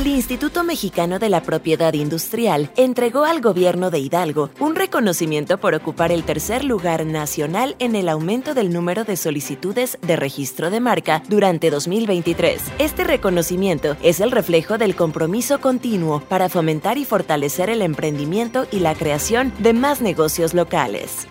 El Instituto Mexicano de la Propiedad Industrial entregó al gobierno de Hidalgo un reconocimiento por ocupar el tercer lugar nacional en el aumento del número de solicitudes de registro de marca durante 2023. Este reconocimiento es el reflejo del compromiso continuo para fomentar y fortalecer el emprendimiento y la creación de más negocios locales.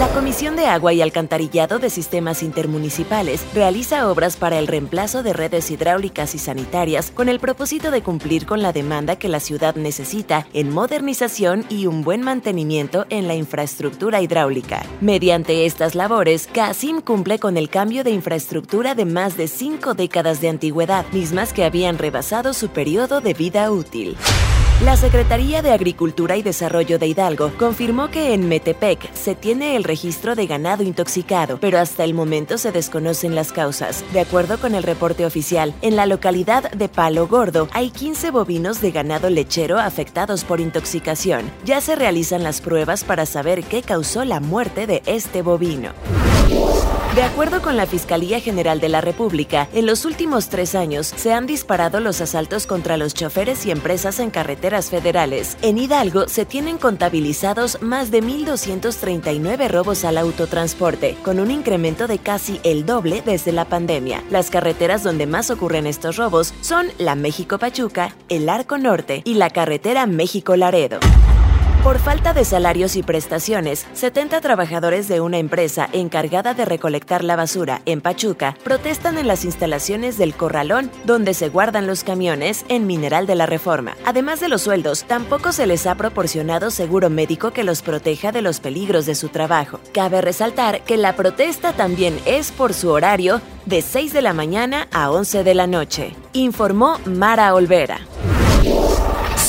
La Comisión de Agua y Alcantarillado de Sistemas Intermunicipales realiza obras para el reemplazo de redes hidráulicas y sanitarias con el propósito de cumplir con la demanda que la ciudad necesita en modernización y un buen mantenimiento en la infraestructura hidráulica. Mediante estas labores, CASIM cumple con el cambio de infraestructura de más de cinco décadas de antigüedad, mismas que habían rebasado su periodo de vida útil. La Secretaría de Agricultura y Desarrollo de Hidalgo confirmó que en Metepec se tiene el registro de ganado intoxicado, pero hasta el momento se desconocen las causas. De acuerdo con el reporte oficial, en la localidad de Palo Gordo hay 15 bovinos de ganado lechero afectados por intoxicación. Ya se realizan las pruebas para saber qué causó la muerte de este bovino. De acuerdo con la Fiscalía General de la República, en los últimos tres años se han disparado los asaltos contra los choferes y empresas en carreteras federales. En Hidalgo se tienen contabilizados más de 1.239 robos al autotransporte, con un incremento de casi el doble desde la pandemia. Las carreteras donde más ocurren estos robos son la México-Pachuca, el Arco Norte y la carretera México-Laredo. Por falta de salarios y prestaciones, 70 trabajadores de una empresa encargada de recolectar la basura en Pachuca protestan en las instalaciones del Corralón, donde se guardan los camiones en Mineral de la Reforma. Además de los sueldos, tampoco se les ha proporcionado seguro médico que los proteja de los peligros de su trabajo. Cabe resaltar que la protesta también es por su horario de 6 de la mañana a 11 de la noche, informó Mara Olvera.